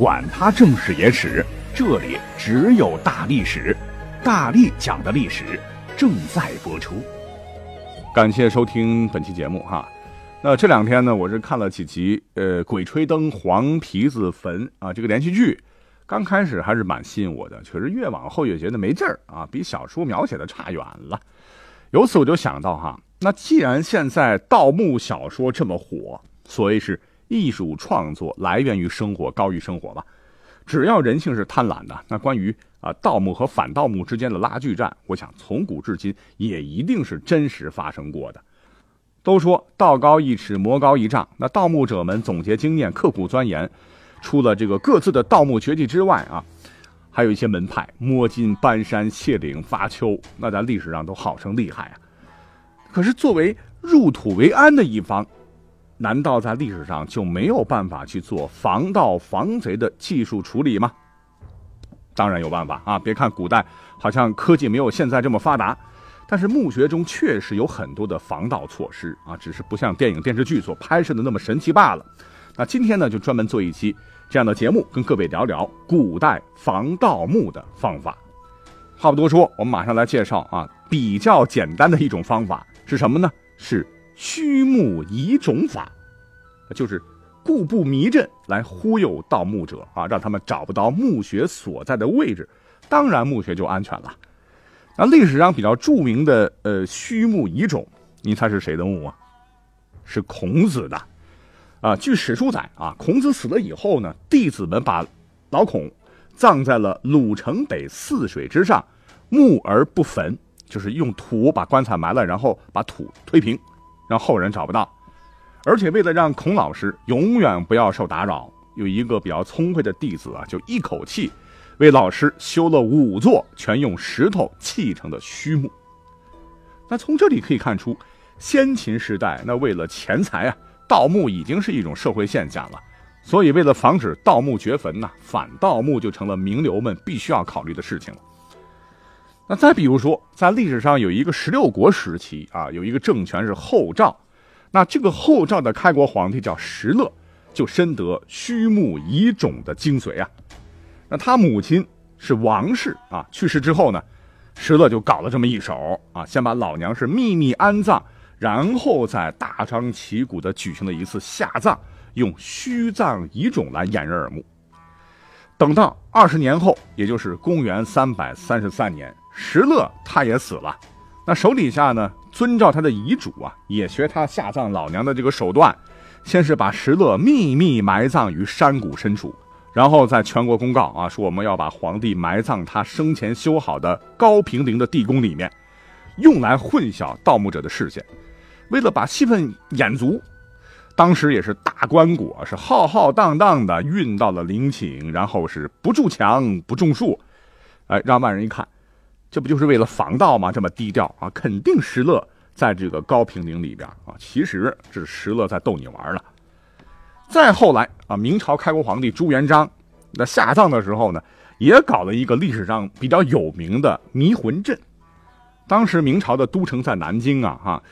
管他正史野史。这里只有大历史，大力讲的历史正在播出。感谢收听本期节目哈。那这两天呢，我是看了几集呃《鬼吹灯黄皮子坟》啊这个连续剧，刚开始还是蛮吸引我的，可是越往后越觉得没劲儿啊，比小说描写的差远了。由此我就想到哈，那既然现在盗墓小说这么火，所以是艺术创作来源于生活，高于生活吧。只要人性是贪婪的，那关于啊盗墓和反盗墓之间的拉锯战，我想从古至今也一定是真实发生过的。都说道高一尺，魔高一丈，那盗墓者们总结经验，刻苦钻研，除了这个各自的盗墓绝技之外啊，还有一些门派摸金搬山、卸岭发丘，那在历史上都号称厉害啊。可是作为入土为安的一方。难道在历史上就没有办法去做防盗防贼的技术处理吗？当然有办法啊！别看古代好像科技没有现在这么发达，但是墓穴中确实有很多的防盗措施啊，只是不像电影电视剧所拍摄的那么神奇罢了。那今天呢，就专门做一期这样的节目，跟各位聊聊古代防盗墓的方法。话不多说，我们马上来介绍啊，比较简单的一种方法是什么呢？是。虚墓移种法，就是故布迷阵来忽悠盗墓者啊，让他们找不到墓穴所在的位置，当然墓穴就安全了。那历史上比较著名的呃虚墓移种，你猜是谁的墓啊？是孔子的啊。据史书载啊，孔子死了以后呢，弟子们把老孔葬在了鲁城北泗水之上，墓而不坟，就是用土把棺材埋了，然后把土推平。让后人找不到，而且为了让孔老师永远不要受打扰，有一个比较聪慧的弟子啊，就一口气为老师修了五座全用石头砌成的虚墓。那从这里可以看出，先秦时代那为了钱财啊，盗墓已经是一种社会现象了。所以为了防止盗墓掘坟呢，反盗墓就成了名流们必须要考虑的事情了。那再比如说，在历史上有一个十六国时期啊，有一个政权是后赵，那这个后赵的开国皇帝叫石勒，就深得虚墓遗种的精髓啊。那他母亲是王氏啊，去世之后呢，石勒就搞了这么一手啊，先把老娘是秘密安葬，然后再大张旗鼓的举行了一次下葬，用虚葬遗种来掩人耳目。等到二十年后，也就是公元三百三十三年。石勒他也死了，那手底下呢，遵照他的遗嘱啊，也学他下葬老娘的这个手段，先是把石勒秘密埋葬于山谷深处，然后在全国公告啊，说我们要把皇帝埋葬他生前修好的高平陵的地宫里面，用来混淆盗墓者的视线。为了把戏份演足，当时也是大棺椁是浩浩荡荡的运到了陵寝，然后是不筑墙不种树，哎，让外人一看。这不就是为了防盗吗？这么低调啊，肯定石勒在这个高平陵里边啊。其实这是石勒在逗你玩了。再后来啊，明朝开国皇帝朱元璋那下葬的时候呢，也搞了一个历史上比较有名的迷魂阵。当时明朝的都城在南京啊，哈，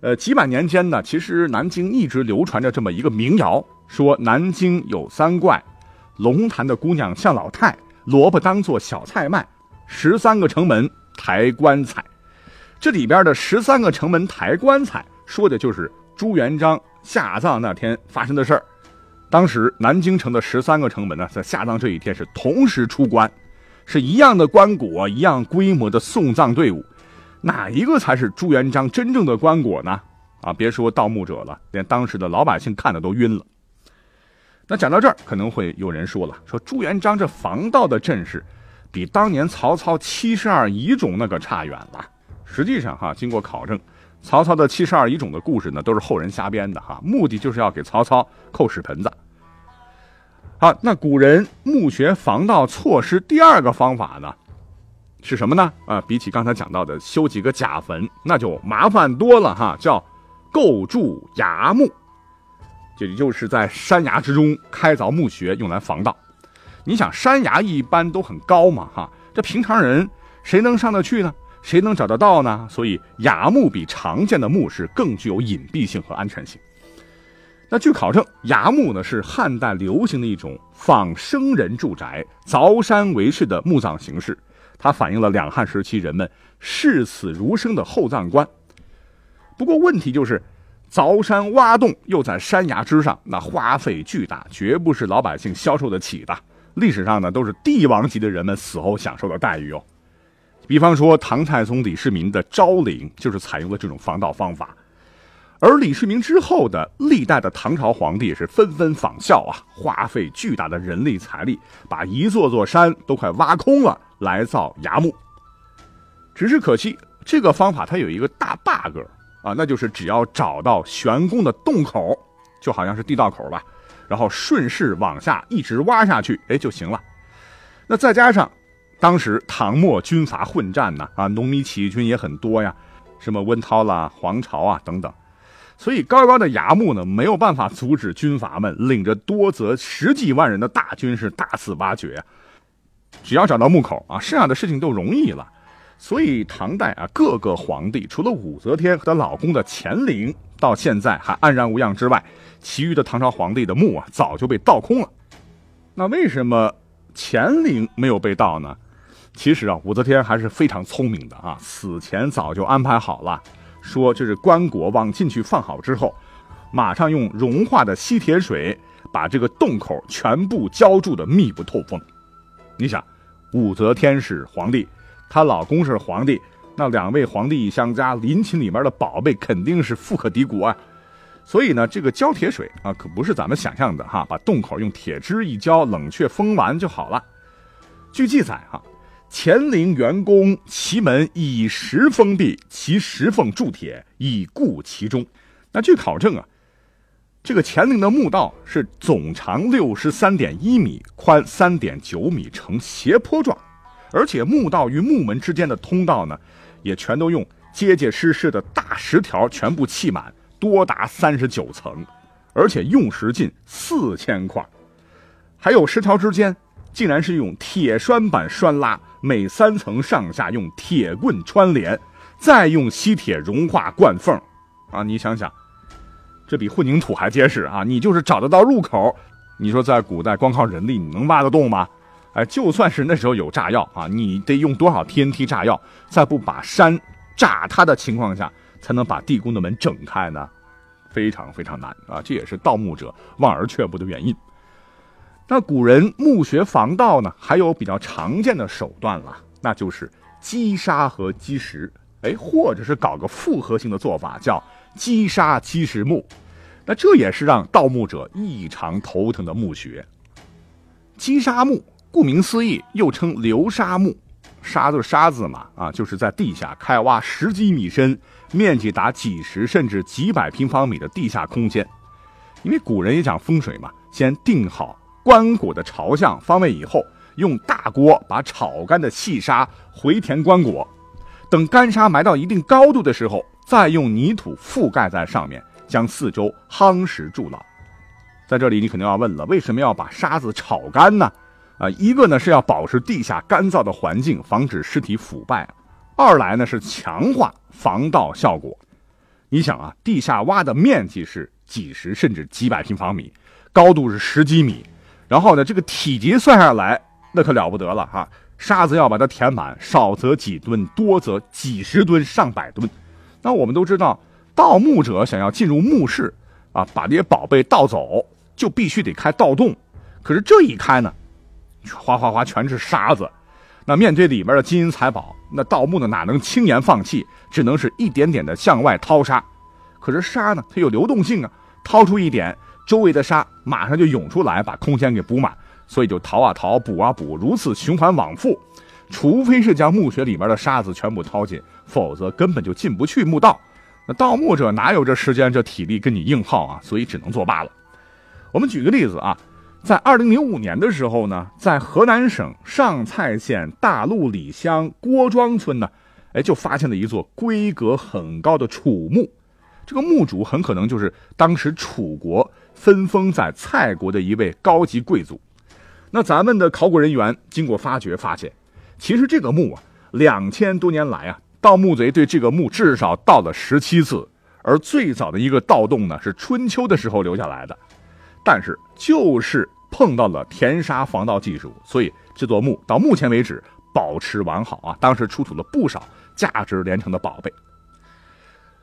呃，几百年间呢，其实南京一直流传着这么一个民谣，说南京有三怪：龙潭的姑娘像老太，萝卜当做小菜卖。十三个城门抬棺材，这里边的十三个城门抬棺材，说的就是朱元璋下葬那天发生的事儿。当时南京城的十三个城门呢，在下葬这一天是同时出关，是一样的棺椁，一样规模的送葬队伍，哪一个才是朱元璋真正的棺椁呢？啊，别说盗墓者了，连当时的老百姓看的都晕了。那讲到这儿，可能会有人说了，说朱元璋这防盗的阵势。比当年曹操七十二遗种那个差远了。实际上，哈，经过考证，曹操的七十二遗种的故事呢，都是后人瞎编的，哈，目的就是要给曹操扣屎盆子。好，那古人墓穴防盗措施第二个方法呢，是什么呢？啊，比起刚才讲到的修几个假坟，那就麻烦多了哈，叫构筑崖墓，这就是在山崖之中开凿墓穴，用来防盗。你想，山崖一般都很高嘛，哈，这平常人谁能上得去呢？谁能找得到呢？所以崖墓比常见的墓室更具有隐蔽性和安全性。那据考证，崖墓呢是汉代流行的一种仿生人住宅、凿山为室的墓葬形式，它反映了两汉时期人们视死如生的厚葬观。不过问题就是，凿山挖洞又在山崖之上，那花费巨大，绝不是老百姓消受得起的。历史上呢，都是帝王级的人们死后享受的待遇哦。比方说，唐太宗李世民的昭陵就是采用了这种防盗方法，而李世民之后的历代的唐朝皇帝也是纷纷仿效啊，花费巨大的人力财力，把一座座山都快挖空了来造崖墓。只是可惜，这个方法它有一个大 bug 啊，那就是只要找到悬宫的洞口，就好像是地道口吧。然后顺势往下一直挖下去，哎就行了。那再加上当时唐末军阀混战呢，啊，农民起义军也很多呀，什么温韬啦、黄巢啊等等，所以高高的崖墓呢，没有办法阻止军阀们领着多则十几万人的大军是大肆挖掘。只要找到墓口啊，剩下的事情都容易了。所以唐代啊，各个皇帝除了武则天和她老公的乾陵到现在还安然无恙之外，其余的唐朝皇帝的墓啊，早就被盗空了。那为什么乾陵没有被盗呢？其实啊，武则天还是非常聪明的啊，死前早就安排好了，说这是棺椁往进去放好之后，马上用融化的吸铁水把这个洞口全部浇筑的密不透风。你想，武则天是皇帝，她老公是皇帝，那两位皇帝一相加，陵寝里面的宝贝肯定是富可敌国啊。所以呢，这个浇铁水啊，可不是咱们想象的哈，把洞口用铁汁一浇，冷却封完就好了。据记载哈，乾陵元宫其门以石封闭，其石缝铸铁以固其中。那据考证啊，这个乾陵的墓道是总长六十三点一米，宽三点九米，呈斜坡状，而且墓道与墓门之间的通道呢，也全都用结结实实的大石条全部砌满。多达三十九层，而且用石近四千块，还有石条之间竟然是用铁栓板栓拉，每三层上下用铁棍穿连，再用吸铁融化灌缝，啊，你想想，这比混凝土还结实啊！你就是找得到入口，你说在古代光靠人力你能挖得动吗？哎，就算是那时候有炸药啊，你得用多少 TNT 炸药，在不把山炸塌的情况下。才能把地宫的门整开呢，非常非常难啊！这也是盗墓者望而却步的原因。那古人墓穴防盗呢，还有比较常见的手段了，那就是积沙和积石，哎，或者是搞个复合性的做法，叫积沙积石墓。那这也是让盗墓者异常头疼的墓穴。积沙墓，顾名思义，又称流沙墓。沙子沙子嘛，啊，就是在地下开挖十几米深，面积达几十甚至几百平方米的地下空间。因为古人也讲风水嘛，先定好棺椁的朝向方位以后，用大锅把炒干的细沙回填棺椁，等干沙埋到一定高度的时候，再用泥土覆盖在上面，将四周夯实筑牢。在这里，你肯定要问了，为什么要把沙子炒干呢？啊，一个呢是要保持地下干燥的环境，防止尸体腐败；二来呢是强化防盗效果。你想啊，地下挖的面积是几十甚至几百平方米，高度是十几米，然后呢这个体积算下来那可了不得了哈，沙子要把它填满，少则几吨，多则几十吨、上百吨。那我们都知道，盗墓者想要进入墓室啊，把这些宝贝盗走，就必须得开盗洞。可是这一开呢？哗哗哗，全是沙子。那面对里面的金银财宝，那盗墓的哪能轻言放弃？只能是一点点的向外掏沙。可是沙呢，它有流动性啊，掏出一点，周围的沙马上就涌出来，把空间给补满。所以就掏啊掏，补啊补，如此循环往复。除非是将墓穴里面的沙子全部掏尽，否则根本就进不去墓道。那盗墓者哪有这时间、这体力跟你硬耗啊？所以只能作罢了。我们举个例子啊。在二零零五年的时候呢，在河南省上蔡县大路里乡郭庄村呢，哎，就发现了一座规格很高的楚墓。这个墓主很可能就是当时楚国分封在蔡国的一位高级贵族。那咱们的考古人员经过发掘发现，其实这个墓啊，两千多年来啊，盗墓贼对这个墓至少盗了十七次，而最早的一个盗洞呢，是春秋的时候留下来的。但是就是碰到了填沙防盗技术，所以这座墓到目前为止保持完好啊。当时出土了不少价值连城的宝贝。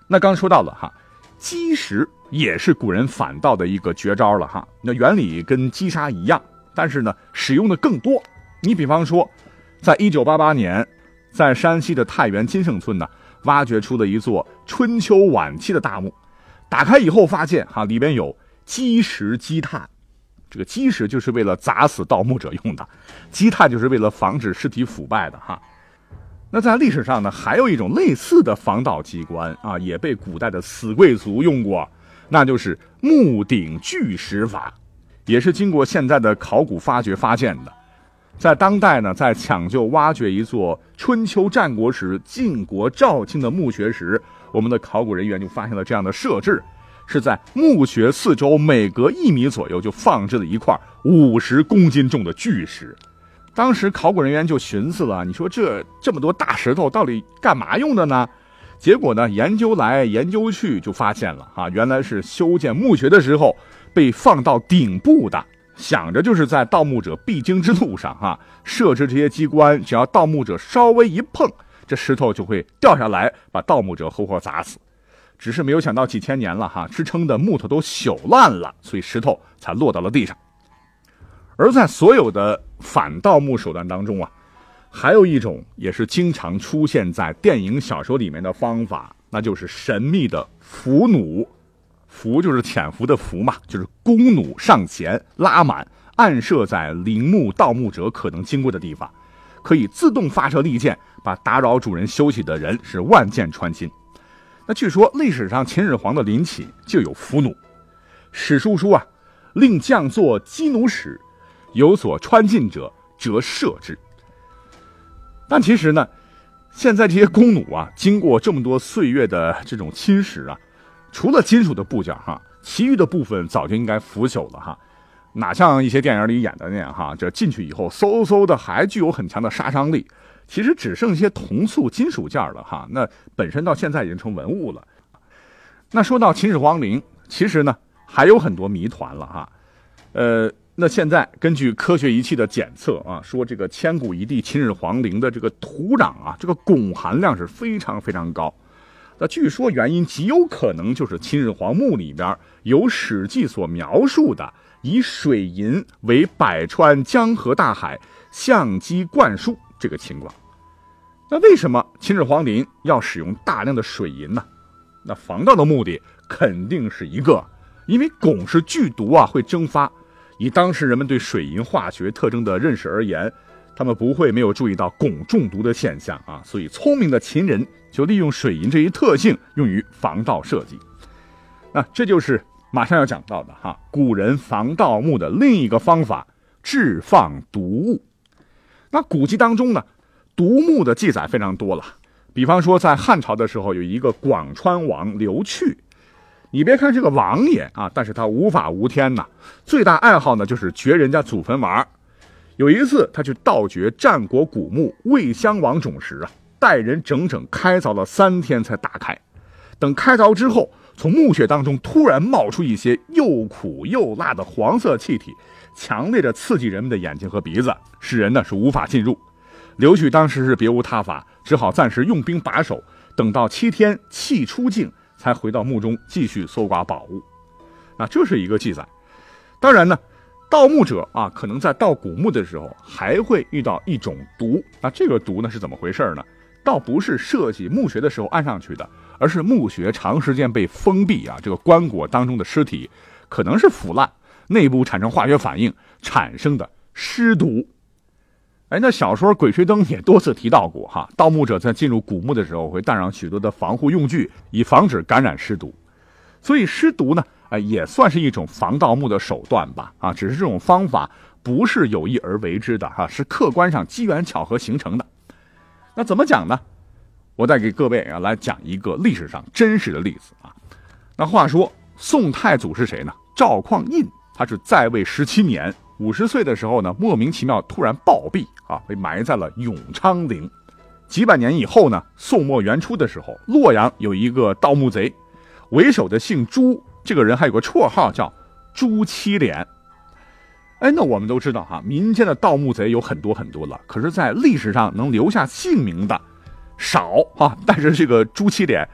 那刚说到了哈，基石也是古人反盗的一个绝招了哈。那原理跟击沙一样，但是呢使用的更多。你比方说，在一九八八年，在山西的太原金盛村呢，挖掘出了一座春秋晚期的大墓，打开以后发现哈里边有。积石积炭，这个积石就是为了砸死盗墓者用的，积炭就是为了防止尸体腐败的哈。那在历史上呢，还有一种类似的防盗机关啊，也被古代的死贵族用过，那就是墓顶巨石法，也是经过现在的考古发掘发现的。在当代呢，在抢救挖掘一座春秋战国时晋国赵庆的墓穴时，我们的考古人员就发现了这样的设置。是在墓穴四周每隔一米左右就放置了一块五十公斤重的巨石，当时考古人员就寻思了：你说这这么多大石头到底干嘛用的呢？结果呢，研究来研究去就发现了哈，原来是修建墓穴的时候被放到顶部的，想着就是在盗墓者必经之路上哈设置这些机关，只要盗墓者稍微一碰，这石头就会掉下来，把盗墓者活活砸死。只是没有想到几千年了哈，支撑的木头都朽烂了，所以石头才落到了地上。而在所有的反盗墓手段当中啊，还有一种也是经常出现在电影、小说里面的方法，那就是神秘的伏弩。伏就是潜伏的伏嘛，就是弓弩上前拉满，暗射在陵墓盗墓者可能经过的地方，可以自动发射利箭，把打扰主人休息的人是万箭穿心。那据说历史上秦始皇的陵寝就有伏弩，史书说啊，令将作击弩使，有所穿进者，则射之。但其实呢，现在这些弓弩啊，经过这么多岁月的这种侵蚀啊，除了金属的部件哈，其余的部分早就应该腐朽了哈，哪像一些电影里演的那样哈，这进去以后嗖嗖的还具有很强的杀伤力。其实只剩一些铜塑金属件了哈，那本身到现在已经成文物了。那说到秦始皇陵，其实呢还有很多谜团了哈。呃，那现在根据科学仪器的检测啊，说这个千古一帝秦始皇陵的这个土壤啊，这个汞含量是非常非常高。那据说原因极有可能就是秦始皇墓里边有《史记》所描述的以水银为百川江河大海相机灌输。这个情况，那为什么秦始皇陵要使用大量的水银呢？那防盗的目的肯定是一个，因为汞是剧毒啊，会蒸发。以当时人们对水银化学特征的认识而言，他们不会没有注意到汞中毒的现象啊。所以聪明的秦人就利用水银这一特性用于防盗设计。那这就是马上要讲到的哈，古人防盗墓的另一个方法——置放毒物。那古籍当中呢，独墓的记载非常多了。比方说，在汉朝的时候，有一个广川王刘去。你别看是个王爷啊，但是他无法无天呐。最大爱好呢，就是掘人家祖坟玩。有一次，他去盗掘战国古墓魏襄王冢时啊，带人整整开凿了三天才打开。等开凿之后，从墓穴当中突然冒出一些又苦又辣的黄色气体。强烈的刺激人们的眼睛和鼻子，使人呢是无法进入。刘旭当时是别无他法，只好暂时用兵把守，等到七天气出境，才回到墓中继续搜刮宝物。那这是一个记载。当然呢，盗墓者啊，可能在盗古墓的时候还会遇到一种毒。那这个毒呢是怎么回事呢？倒不是设计墓穴的时候按上去的，而是墓穴长时间被封闭啊，这个棺椁当中的尸体可能是腐烂。内部产生化学反应产生的尸毒，哎，那小说《鬼吹灯》也多次提到过哈，盗墓者在进入古墓的时候会带上许多的防护用具，以防止感染尸毒。所以尸毒呢，啊，也算是一种防盗墓的手段吧。啊，只是这种方法不是有意而为之的哈，是客观上机缘巧合形成的。那怎么讲呢？我再给各位啊来讲一个历史上真实的例子啊。那话说宋太祖是谁呢？赵匡胤，他是在位十七年，五十岁的时候呢，莫名其妙突然暴毙啊，被埋在了永昌陵。几百年以后呢，宋末元初的时候，洛阳有一个盗墓贼，为首的姓朱，这个人还有个绰号叫朱七连。哎，那我们都知道哈，民间的盗墓贼有很多很多了，可是，在历史上能留下姓名的少啊。但是这个朱七连。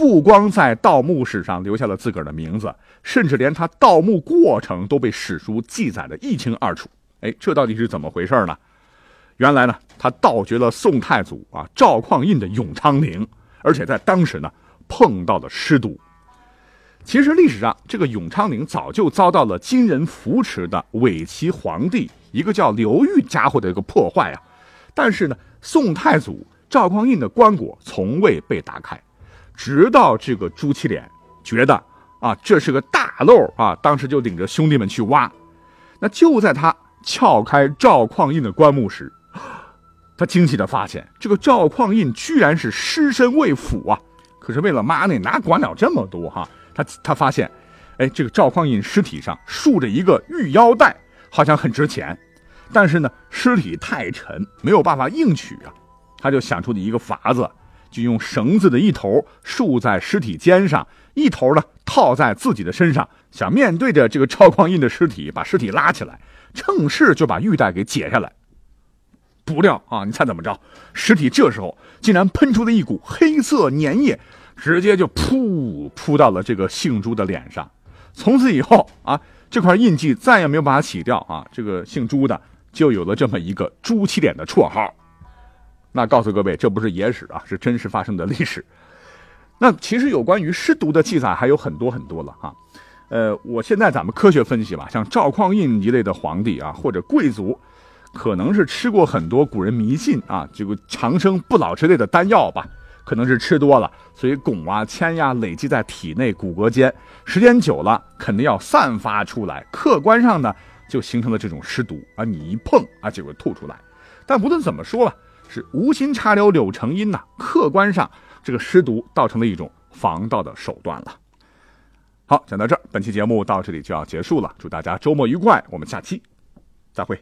不光在盗墓史上留下了自个儿的名字，甚至连他盗墓过程都被史书记载的一清二楚。哎，这到底是怎么回事呢？原来呢，他盗掘了宋太祖啊赵匡胤的永昌陵，而且在当时呢碰到了尸毒。其实历史上这个永昌陵早就遭到了金人扶持的伪齐皇帝一个叫刘裕家伙的一个破坏啊，但是呢，宋太祖赵匡胤的棺椁从未被打开。直到这个朱祁连觉得啊，这是个大漏啊，当时就领着兄弟们去挖。那就在他撬开赵匡胤的棺木时，他惊喜的发现，这个赵匡胤居然是尸身未腐啊！可是为了妈呢，哪管了这么多哈？他他发现，哎，这个赵匡胤尸体上束着一个玉腰带，好像很值钱。但是呢，尸体太沉，没有办法硬取啊。他就想出了一个法子。就用绳子的一头束在尸体肩上，一头呢套在自己的身上，想面对着这个赵匡胤的尸体，把尸体拉起来，趁势就把玉带给解下来。不料啊，你猜怎么着？尸体这时候竟然喷出了一股黑色粘液，直接就噗扑到了这个姓朱的脸上。从此以后啊，这块印记再也没有办法洗掉啊，这个姓朱的就有了这么一个“朱七脸”的绰号。那告诉各位，这不是野史啊，是真实发生的历史。那其实有关于尸毒的记载还有很多很多了哈。呃，我现在咱们科学分析吧，像赵匡胤一类的皇帝啊，或者贵族，可能是吃过很多古人迷信啊，这个长生不老之类的丹药吧，可能是吃多了，所以汞啊、铅呀累积在体内骨骼间，时间久了肯定要散发出来，客观上呢就形成了这种尸毒啊，你一碰啊就会吐出来。但不论怎么说吧。是无心插柳柳成荫呐，客观上这个尸毒造成了一种防盗的手段了。好，讲到这儿，本期节目到这里就要结束了，祝大家周末愉快，我们下期再会。